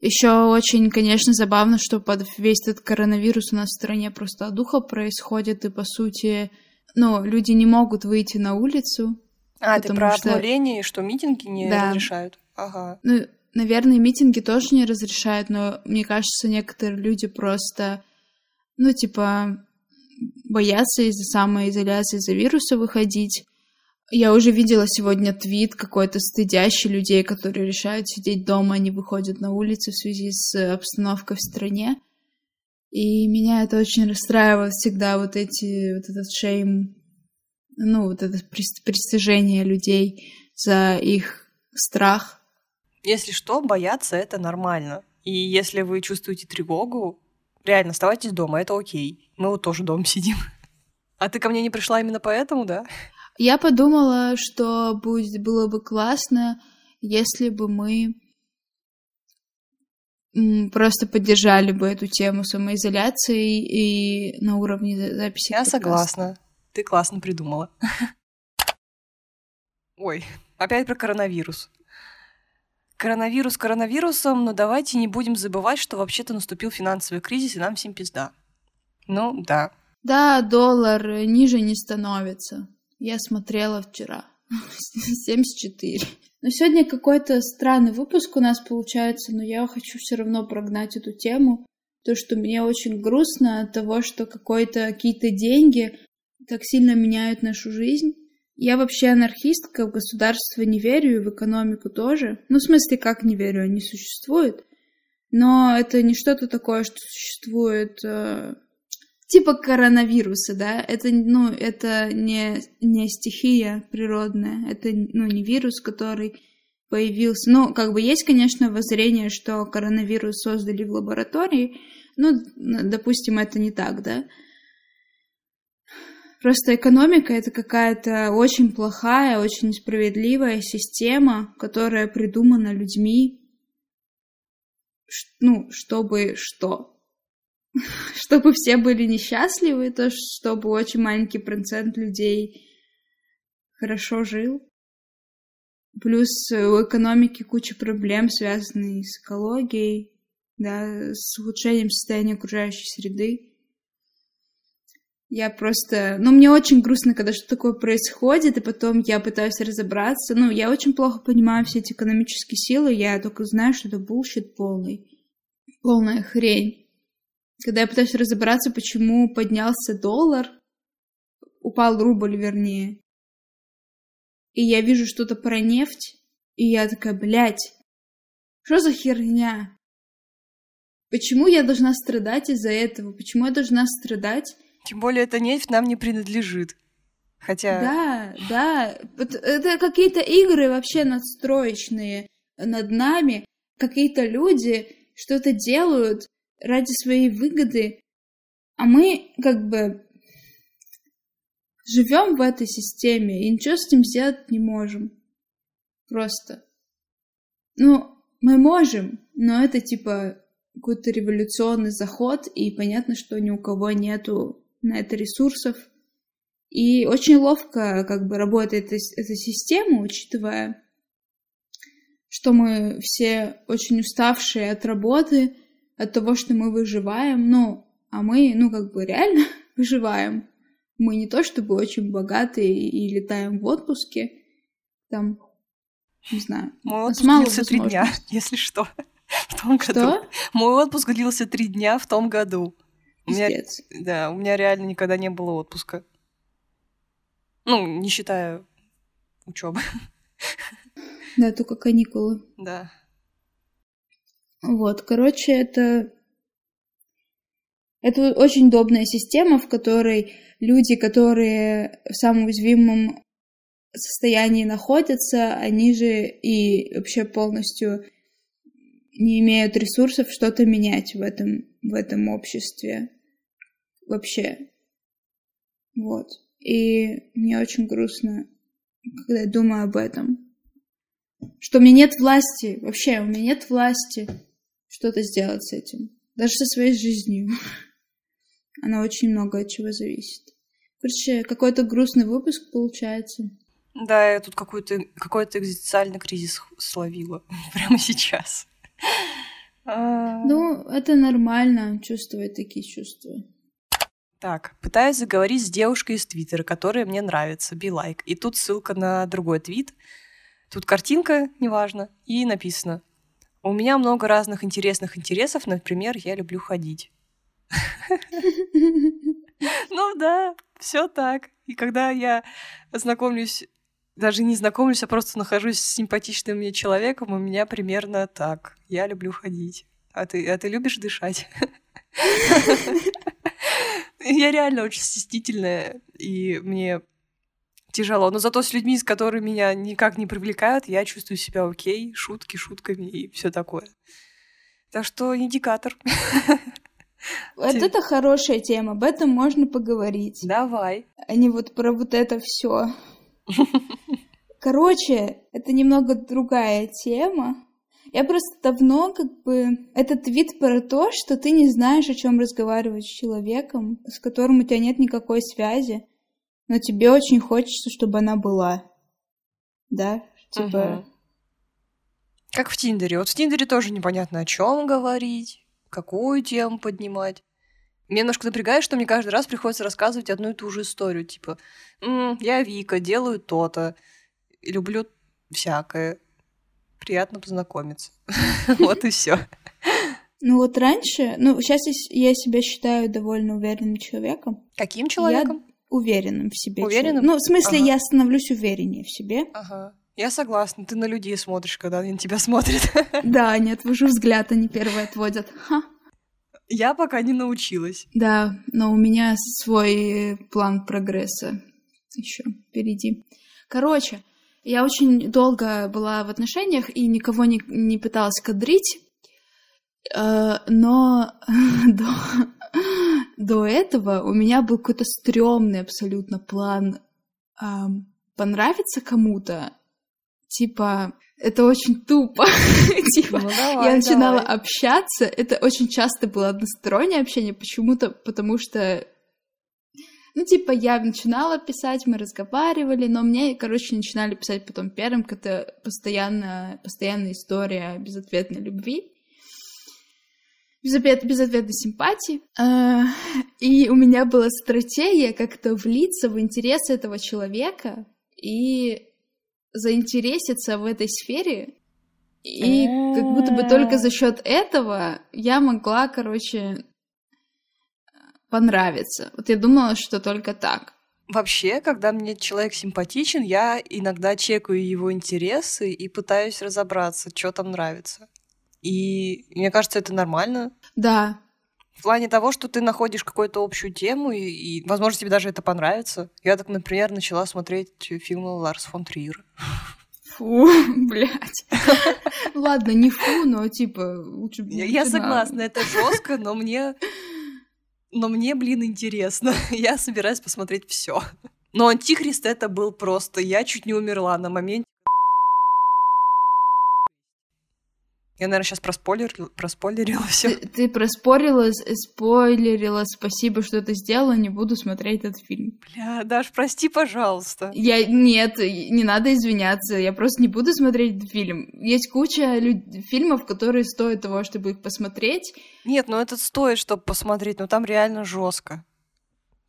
Еще очень, конечно, забавно, что под весь этот коронавирус у нас в стране просто духа происходит, и по сути, ну, люди не могут выйти на улицу, А, ты про что... обнуление, что митинги не да. разрешают? Ага. Ну, наверное, митинги тоже не разрешают, но мне кажется, некоторые люди просто, ну, типа, боятся из-за самоизоляции, из-за вируса выходить. Я уже видела сегодня твит какой-то стыдящий людей, которые решают сидеть дома, они выходят на улицы в связи с обстановкой в стране. И меня это очень расстраивает всегда, вот эти, вот этот шейм, ну, вот это пристыжение людей за их страх. Если что, бояться — это нормально. И если вы чувствуете тревогу, реально, оставайтесь дома, это окей. Мы вот тоже дома сидим. А ты ко мне не пришла именно поэтому, да? Я подумала, что будет, было бы классно, если бы мы просто поддержали бы эту тему самоизоляции и на уровне записи. Я согласна. Ты классно придумала. Ой, опять про коронавирус. Коронавирус коронавирусом, но давайте не будем забывать, что вообще-то наступил финансовый кризис, и нам всем пизда. Ну, да. Да, доллар ниже не становится. Я смотрела вчера. 74. Но сегодня какой-то странный выпуск у нас получается, но я хочу все равно прогнать эту тему. То, что мне очень грустно от того, что какой-то, какие-то деньги так сильно меняют нашу жизнь. Я вообще анархистка, в государство не верю, и в экономику тоже. Ну, в смысле, как не верю, они существуют. Но это не что-то такое, что существует э, типа коронавируса, да, это, ну, это не, не стихия природная, это, ну, не вирус, который появился. Ну, как бы есть, конечно, воззрение, что коронавирус создали в лаборатории, ну, допустим, это не так, да. Просто экономика — это какая-то очень плохая, очень несправедливая система, которая придумана людьми, ну, чтобы что? чтобы все были несчастливы, то чтобы очень маленький процент людей хорошо жил. Плюс у экономики куча проблем, связанных с экологией, да, с улучшением состояния окружающей среды. Я просто... Ну, мне очень грустно, когда что-то такое происходит, и потом я пытаюсь разобраться. Ну, я очень плохо понимаю все эти экономические силы, я только знаю, что это bullshit полный. Полная хрень. Когда я пытаюсь разобраться, почему поднялся доллар, упал рубль, вернее, и я вижу что-то про нефть, и я такая, блядь, что за херня? Почему я должна страдать из-за этого? Почему я должна страдать? Тем более, эта нефть нам не принадлежит. Хотя... Да, да. Это какие-то игры вообще надстроечные над нами. Какие-то люди что-то делают, ради своей выгоды, а мы как бы живем в этой системе и ничего с этим сделать не можем. Просто. Ну, мы можем, но это типа какой-то революционный заход, и понятно, что ни у кого нету на это ресурсов. И очень ловко как бы работает эта, эта система, учитывая, что мы все очень уставшие от работы, от того, что мы выживаем, ну, а мы, ну, как бы реально выживаем. Мы не то чтобы очень богатые и летаем в отпуске, там, не знаю. Мой отпуск длился три дня, если что, в том что? году. Мой отпуск длился три дня в том году. У меня, да, у меня реально никогда не было отпуска. Ну, не считая учебы. Да, только каникулы. Да. Вот, короче, это... Это очень удобная система, в которой люди, которые в самом уязвимом состоянии находятся, они же и вообще полностью не имеют ресурсов что-то менять в этом, в этом обществе. Вообще. Вот. И мне очень грустно, когда я думаю об этом. Что у меня нет власти. Вообще, у меня нет власти что-то сделать с этим. Даже со своей жизнью. Она очень много от чего зависит. Короче, какой-то грустный выпуск получается. Да, я тут какой-то какой экзистенциальный кризис словила прямо сейчас. Ну, это нормально, чувствовать такие чувства. Так, пытаюсь заговорить с девушкой из Твиттера, которая мне нравится, be like. И тут ссылка на другой твит. Тут картинка, неважно, и написано. У меня много разных интересных интересов, например, я люблю ходить. Ну да, все так. И когда я знакомлюсь, даже не знакомлюсь, а просто нахожусь с симпатичным мне человеком, у меня примерно так. Я люблю ходить. А ты, а ты любишь дышать? Я реально очень стеснительная, и мне тяжело. Но зато с людьми, с которыми меня никак не привлекают, я чувствую себя окей, шутки шутками и все такое. Так что индикатор. Вот это хорошая тема, об этом можно поговорить. Давай. А не вот про вот это все. Короче, это немного другая тема. Я просто давно как бы... Этот вид про то, что ты не знаешь, о чем разговаривать с человеком, с которым у тебя нет никакой связи, но тебе очень хочется, чтобы она была. Да? Типа... Угу. Как в Тиндере. Вот в Тиндере тоже непонятно, о чем говорить, какую тему поднимать. Меня немножко напрягает, что мне каждый раз приходится рассказывать одну и ту же историю. Типа, М, я Вика, делаю то-то, люблю всякое приятно познакомиться. Вот и все. Ну вот раньше, ну сейчас я себя считаю довольно уверенным человеком. Каким человеком? Я уверенным в себе. Уверенным? Ну, в смысле, Ага. я становлюсь увереннее в себе. Ага. Я согласна. Ты на людей смотришь, когда они на тебя смотрят. Да, не отвожу взгляд, они первые отводят. Ха. Я пока не научилась. Да, но у меня свой план прогресса еще впереди. Короче, я очень долго была в отношениях и никого не, не пыталась кадрить, Э, но до, до этого у меня был какой-то стрёмный абсолютно план ам, понравиться кому-то. Типа, это очень тупо. Типа, Ну, давай, я начинала давай. общаться. Это очень часто было одностороннее общение, почему-то, потому что ну, типа, я начинала писать, мы разговаривали, но мне, короче, начинали писать потом первым, это постоянно, постоянная история безответной любви, безответ, безответной симпатии. А, И у меня была стратегия как-то влиться в интересы этого человека и заинтереситься в этой сфере. И как будто бы только за счет этого я могла, короче, понравиться. Вот я думала, что только так. Вообще, когда мне человек симпатичен, я иногда чекаю его интересы и пытаюсь разобраться, что там нравится. И мне кажется, это нормально. Да, В плане того, что ты находишь какую-то общую тему, и, и, возможно, тебе даже это понравится. Я так, например, начала смотреть фильмы Ларс фон Триера. фу, блядь. Ладно, не фу, но типа лучше Я, согласна, это жестко, но мне, но мне, блин, интересно. Я собираюсь посмотреть все. Но Антихрист это был просто. Я чуть не умерла на моменте. Я, наверное, сейчас проспойлерила, проспойлерила все. Ты, ты проспорила, спойлерила, спасибо, что ты сделала, не буду смотреть этот фильм. Бля, Даш, прости, пожалуйста. Я нет, не надо извиняться, я просто не буду смотреть этот фильм. Есть куча лю- фильмов, которые стоят того, чтобы их посмотреть. Нет, ну этот стоит, чтобы посмотреть, но там реально жестко.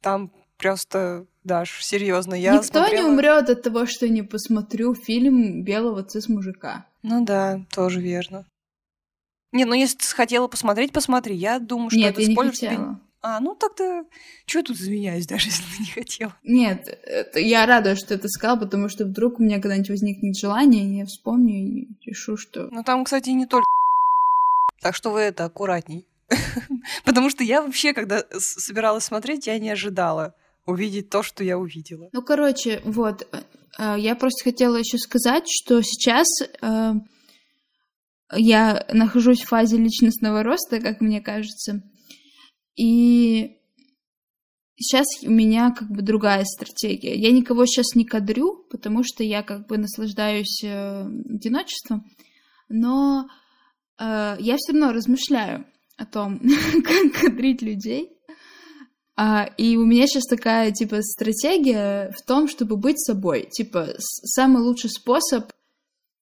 Там просто, Даш, серьезно, я Никто не смотрела- умрет от того, что не посмотрю фильм белого цис мужика. Ну да, тоже верно. Не, ну если ты хотела посмотреть, посмотри. Я думаю, что Нет, это я не что ты- хотела. А, ну тогда... Чего тут извиняюсь, даже если ты не хотела? Нет, это- я рада, что ты сказал, потому что вдруг у меня когда-нибудь возникнет желание, и я вспомню и решу, что... Ну там, кстати, не только... Так что вы это, аккуратней. Потому что я вообще, когда собиралась смотреть, я не ожидала увидеть то, что я увидела. Ну, короче, вот, э, я просто хотела еще сказать, что сейчас э, я нахожусь в фазе личностного роста, как мне кажется, и сейчас у меня как бы другая стратегия. Я никого сейчас не кадрю, потому что я как бы наслаждаюсь э, одиночеством, но э, я все равно размышляю о том, как кадрить людей. А, и у меня сейчас такая, типа, стратегия в том, чтобы быть собой. Типа, самый лучший способ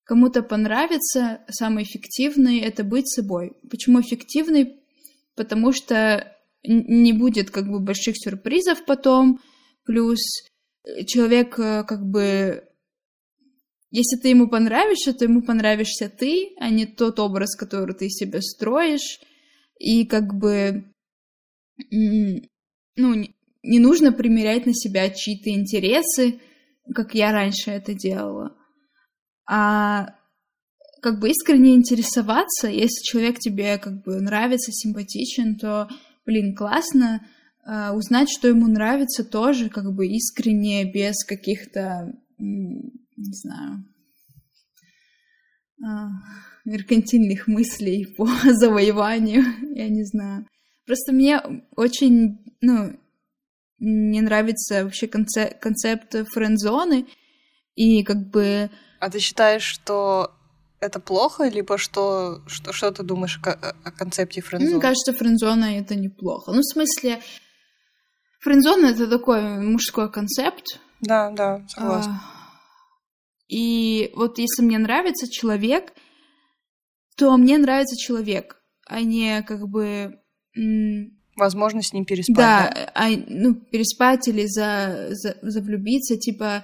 кому-то понравиться, самый эффективный, это быть собой. Почему эффективный? Потому что не будет как бы больших сюрпризов потом, плюс человек как бы если ты ему понравишься, то ему понравишься ты, а не тот образ, который ты себе строишь. И как бы, ну, не нужно примерять на себя чьи-то интересы, как я раньше это делала. А как бы искренне интересоваться, если человек тебе как бы нравится, симпатичен, то, блин, классно э, узнать, что ему нравится тоже, как бы искренне, без каких-то не знаю, а, меркантильных мыслей по завоеванию, я не знаю. Просто мне очень, ну, не нравится вообще концеп концепт френдзоны, и как бы... А ты считаешь, что это плохо, либо что, что, что ты думаешь о, о концепте френдзоны? Мне кажется, френдзона — это неплохо. Ну, в смысле, френдзона — это такой мужской концепт. Да, да, согласна. А и вот если мне нравится человек, то мне нравится человек, а не как бы... Возможно, с ним переспать. Да, да? А, ну, переспать или за, за, завлюбиться, типа,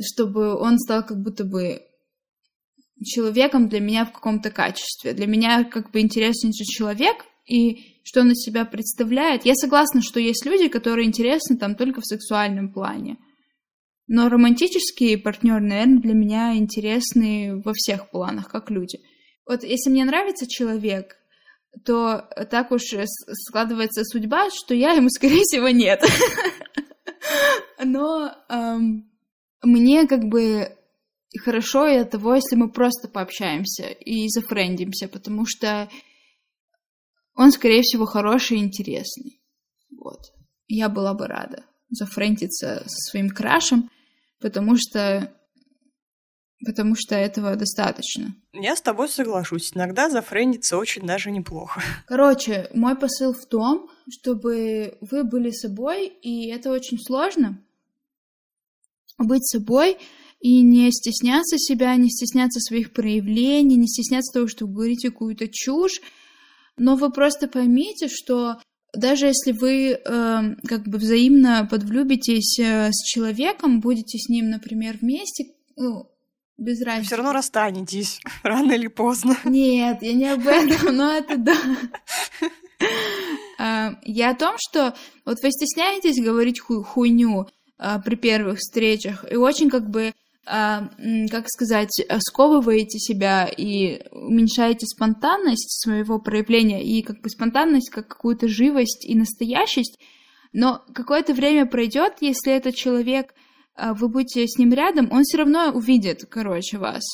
чтобы он стал как будто бы человеком для меня в каком-то качестве. Для меня как бы интересен же человек, и что он из себя представляет. Я согласна, что есть люди, которые интересны там только в сексуальном плане. Но романтические партнеры, наверное, для меня интересны во всех планах, как люди. Вот если мне нравится человек, то так уж складывается судьба, что я ему, скорее всего, нет. Но мне как бы хорошо и от того, если мы просто пообщаемся и зафрендимся, потому что он, скорее всего, хороший и интересный. Вот. Я была бы рада зафрендиться со своим крашем, потому что потому что этого достаточно. Я с тобой соглашусь. Иногда зафрендиться очень даже неплохо. Короче, мой посыл в том, чтобы вы были собой, и это очень сложно. Быть собой и не стесняться себя, не стесняться своих проявлений, не стесняться того, что вы говорите какую-то чушь. Но вы просто поймите, что даже если вы э, как бы взаимно подвлюбитесь э, с человеком, будете с ним, например, вместе, ну, без разницы. Все равно расстанетесь, рано или поздно. Нет, я не об этом, но это да. А, я о том, что вот вы стесняетесь говорить хуйню при первых встречах, и очень как бы а, как сказать, э, сковываете себя и уменьшаете спонтанность своего проявления и как бы спонтанность как какую-то живость и настоящесть, но какое-то время пройдет, если этот человек, а, вы будете с ним рядом, он все равно увидит, короче, вас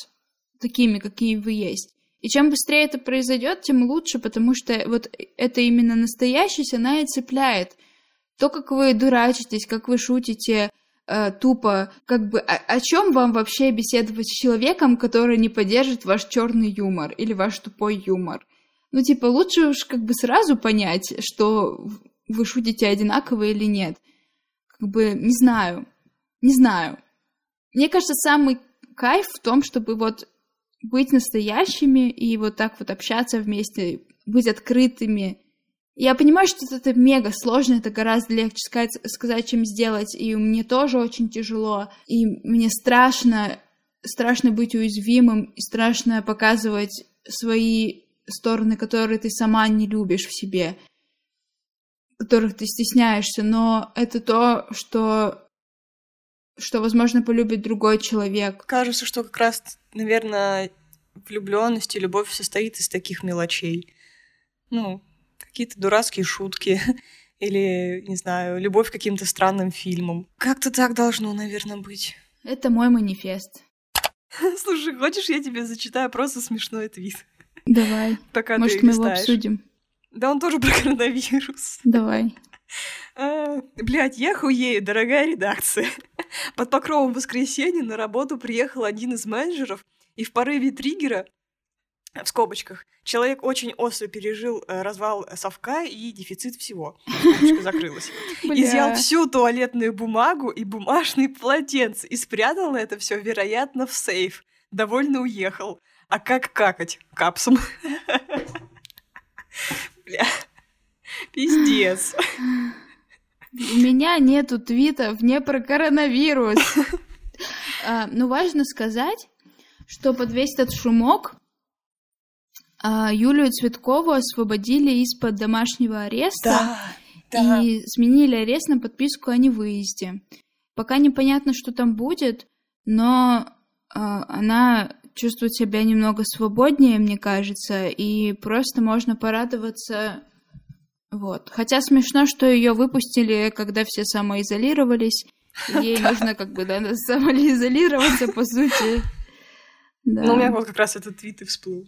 такими, какие вы есть. И чем быстрее это произойдет, тем лучше, потому что вот это именно настоящесть, она и цепляет. То, как вы дурачитесь, как вы шутите, э, тупо, как бы, о, о чем вам вообще беседовать с человеком, который не поддержит ваш черный юмор или ваш тупой юмор? Ну, типа, лучше уж как бы сразу понять, что вы шутите одинаково или нет. Как бы, не знаю, не знаю. Мне кажется, самый кайф в том, чтобы вот быть настоящими и вот так вот общаться вместе, быть открытыми, я понимаю, что это мега сложно, это гораздо легче сказать, сказать, чем сделать, и мне тоже очень тяжело, и мне страшно, страшно быть уязвимым, и страшно показывать свои стороны, которые ты сама не любишь в себе, которых ты стесняешься, но это то, что что, возможно, полюбит другой человек. Кажется, что как раз, наверное, влюбленность и любовь состоит из таких мелочей. Ну, какие-то дурацкие шутки или, не знаю, любовь к каким-то странным фильмам. Как-то так должно, наверное, быть. Это мой манифест. Слушай, хочешь, я тебе зачитаю просто смешной твит? Давай. Пока Может, ты мы его обсудим. Да он тоже про коронавирус. Давай. А, блядь, я хуею, дорогая редакция. Под покровом воскресенья на работу приехал один из менеджеров и в порыве триггера в скобочках. Человек очень остро пережил э, развал совка и дефицит всего. Скобочка закрылась. Изъял всю туалетную бумагу и бумажные полотенца и спрятал это все, вероятно, в сейф. Довольно уехал. А как какать? Капсом. Бля. Пиздец. У меня нету твитов не про коронавирус. А, ну, важно сказать, что под весь этот шумок а, Юлию Цветкову освободили из-под домашнего ареста да, и сменили арест на подписку о невыезде. Пока непонятно, что там будет, но а, она чувствует себя немного свободнее, мне кажется, и просто можно порадоваться. Вот. Хотя смешно, что ее выпустили, когда все самоизолировались. Ей нужно как бы да, самоизолироваться, по сути. Да. Ну, у меня вот как раз этот твит и всплыл.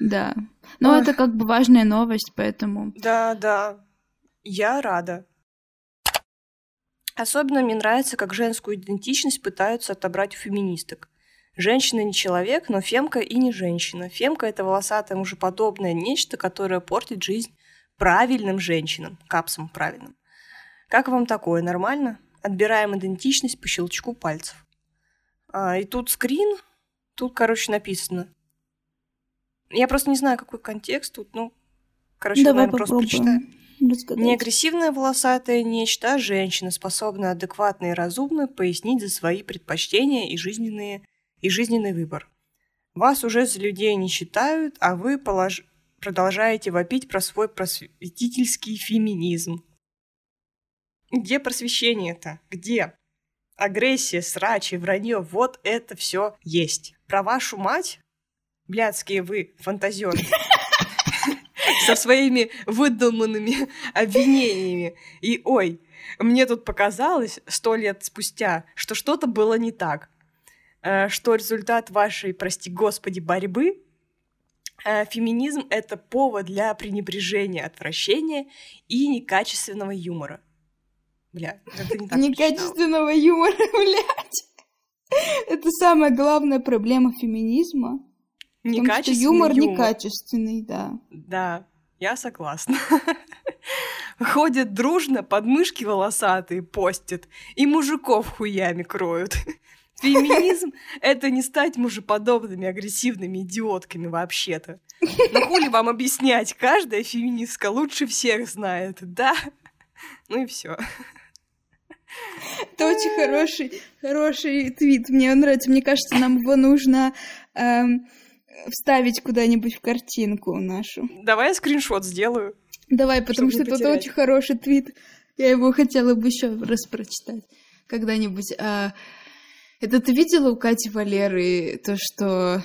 Да. Но Ой. это как бы важная новость, поэтому... Да, да. Я рада. Особенно мне нравится, как женскую идентичность пытаются отобрать у феминисток. Женщина не человек, но фемка и не женщина. Фемка — это волосатое мужеподобное нечто, которое портит жизнь правильным женщинам, капсам правильным. Как вам такое, нормально? Отбираем идентичность по щелчку пальцев. А, и тут скрин, тут, короче, написано. Я просто не знаю, какой контекст тут, ну, короче, Давай наверное, просто прочитаю. Не агрессивная волосатая нечто, а женщина, способная адекватно и разумно пояснить за свои предпочтения и жизненные и жизненный выбор. Вас уже за людей не считают, а вы полож... продолжаете вопить про свой просветительский феминизм. Где просвещение-то? Где? Агрессия, срачи, вранье, вот это все есть. Про вашу мать, блядские вы, фантазеры, со своими выдуманными обвинениями. И ой, мне тут показалось сто лет спустя, что что-то было не так. Э, что результат вашей, прости господи, борьбы э, Феминизм — это повод для пренебрежения, отвращения и некачественного юмора. Бля, это не так Некачественного юмора, блядь. Это самая главная проблема феминизма. Некачественный юмор, юмор некачественный, да. Да, я согласна. Ходят дружно, подмышки волосатые постят, и мужиков хуями кроют. Феминизм — это не стать мужеподобными, агрессивными идиотками вообще-то. Но хули вам объяснять, каждая феминистка лучше всех знает, да? Ну и все. Это очень хороший, хороший твит. Мне он нравится. Мне кажется, нам его нужно эм, вставить куда-нибудь в картинку нашу. Давай я скриншот сделаю. Давай, потому что это очень хороший твит. Я его хотела бы еще раз прочитать когда-нибудь. А, это ты видела у Кати Валеры то, что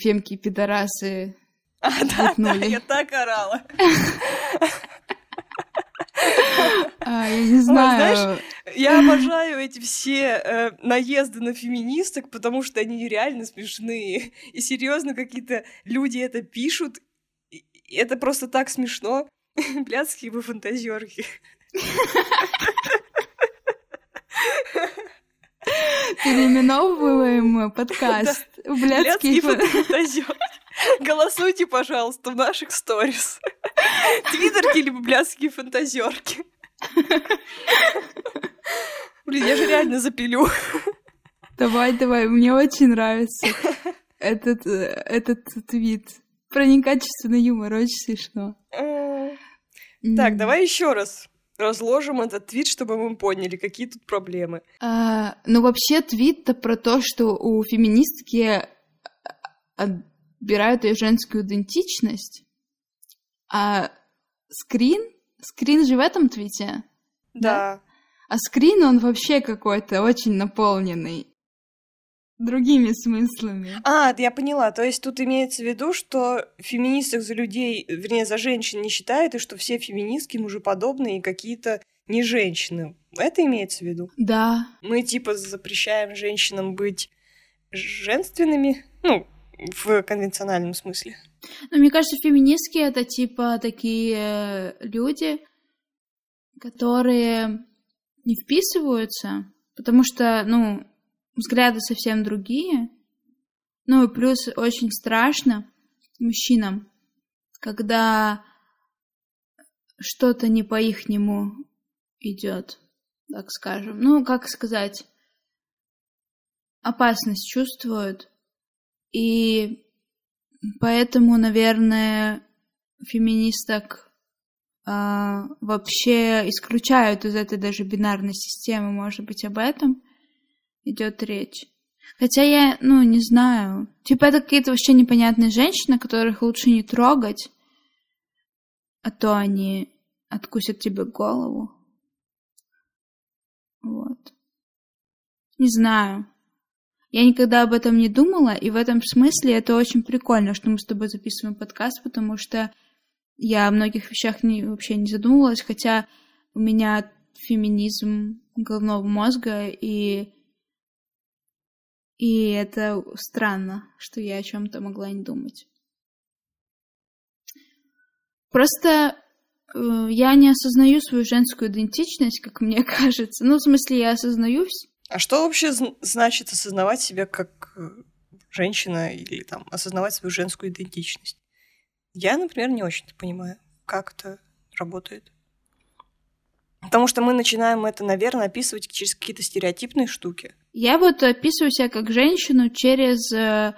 фемки пидорасы а, да, да, я так орала. А, я не знаю. Знаешь, я обожаю эти все э, наезды на феминисток, потому что они реально смешные. И серьезно, какие-то люди это пишут. И это просто так смешно. Блядские вы фантазерки. Переименовываем подкаст в блядский фантазер. Голосуйте, пожалуйста, в наших сторис. Твиттерки либо блядские фантазерки. Блин, я же реально запилю. Давай, давай, мне очень нравится этот, э, этот твит. Про некачественный юмор, очень смешно. Так, давай еще раз разложим этот твит, чтобы мы поняли, какие тут проблемы. А, ну, вообще, твит-то про то, что у феминистки отбирают ее женскую идентичность, а скрин, скрин же в этом твите. Да. да? А скрин, он вообще какой-то очень наполненный другими смыслами. А, я поняла. То есть тут имеется в виду, что феминисток за людей, вернее, за женщин не считают, и что все феминистки мужеподобные и какие-то не женщины. Это имеется в виду? Да. Мы типа запрещаем женщинам быть женственными, ну, в конвенциональном смысле. Ну, мне кажется, феминистки это типа такие люди, которые не вписываются, потому что, ну, взгляды совсем другие. Ну и плюс очень страшно мужчинам, когда что-то не по ихнему идет, так скажем. Ну, как сказать, опасность чувствуют. И поэтому, наверное, феминисток а, вообще исключают из этой даже бинарной системы. Может быть, об этом идет речь. Хотя я, ну, не знаю. Типа это какие-то вообще непонятные женщины, которых лучше не трогать, а то они откусят тебе голову. Вот. Не знаю. Я никогда об этом не думала, и в этом смысле это очень прикольно, что мы с тобой записываем подкаст, потому что я о многих вещах не, вообще не задумывалась, хотя у меня феминизм головного мозга, и, и это странно, что я о чем-то могла не думать. Просто э, я не осознаю свою женскую идентичность, как мне кажется. Ну, в смысле, я осознаю а что вообще значит осознавать себя как э, женщина или там осознавать свою женскую идентичность? Я, например, не очень понимаю, как это работает. Потому что мы начинаем это, наверное, описывать через какие-то стереотипные штуки. Я вот описываю себя как женщину через э,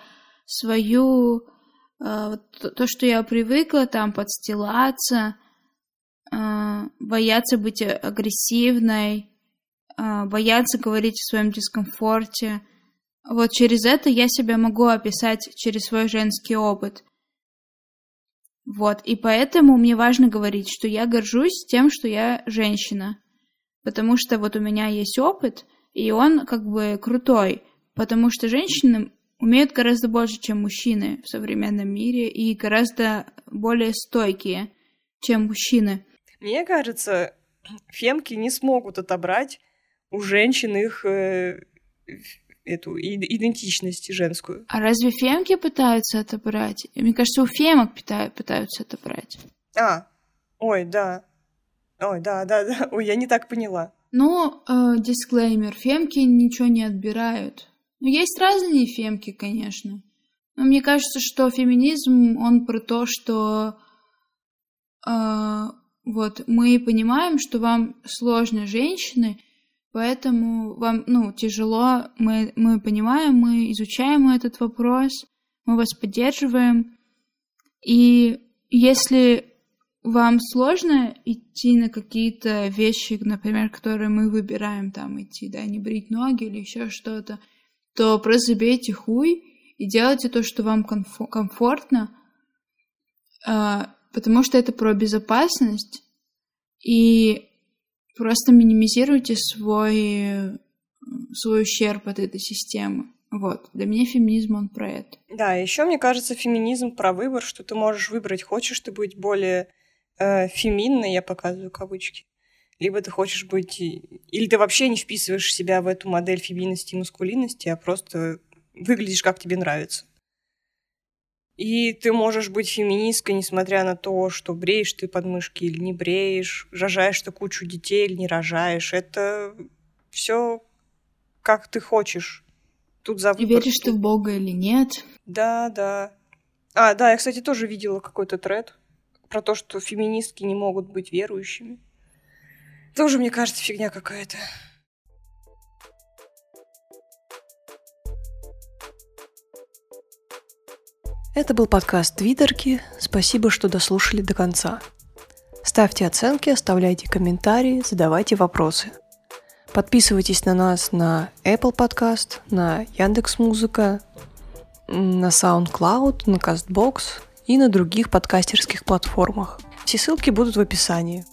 свою э, то, что я привыкла там подстилаться, бояться быть агрессивной, а, бояться говорить о своем дискомфорте. Вот через это я себя могу описать через свой женский опыт. Вот, и поэтому мне важно говорить, что я горжусь тем, что я женщина. Потому что вот у меня есть опыт, и он как бы крутой. Потому что женщины умеют гораздо больше, чем мужчины в современном мире, и гораздо более стойкие, чем мужчины. Мне кажется, фемки не смогут отобрать у женщин их э, эту идентичность женскую. А разве фемки пытаются это брать? Мне кажется, у фемок пытаются это брать. А, ой, да. Ой, да, да, да. Ой, я не так поняла. Ну, э, дисклеймер. Фемки ничего не отбирают. Ну, есть разные фемки, конечно. Но мне кажется, что феминизм, он про то, что э, вот мы понимаем, что вам сложно женщины, Поэтому вам, ну, тяжело, мы, мы понимаем, мы изучаем этот вопрос, мы вас поддерживаем. И если вам сложно идти на какие-то вещи, например, которые мы выбираем там идти, да, не брить ноги или еще что-то, то просто забейте хуй и делайте то, что вам комфо- комфортно, э, потому что это про безопасность. И Просто минимизируйте свой, свой ущерб от этой системы. Вот. Для меня феминизм, он про это. Да, еще мне кажется, феминизм про выбор, что ты можешь выбрать, хочешь ты быть более э, феминной, я показываю кавычки, либо ты хочешь быть... Или ты вообще не вписываешь себя в эту модель феминности и маскулинности, а просто выглядишь, как тебе нравится. И ты можешь быть феминисткой, несмотря на то, что бреешь ты подмышки или не бреешь, рожаешь ты кучу детей или не рожаешь. Это все как ты хочешь. Тут за И веришь ты в Бога или нет? Да, да. А, да, я, кстати, тоже видела какой-то тред про то, что феминистки не могут быть верующими. Тоже, мне кажется, фигня какая-то. Это был подкаст «Твиттерки». Спасибо, что дослушали до конца. Ставьте оценки, оставляйте комментарии, задавайте вопросы. Подписывайтесь на нас на Apple Podcast, на Яндекс Музыка, на SoundCloud, на CastBox и на других подкастерских платформах. Все ссылки будут в описании.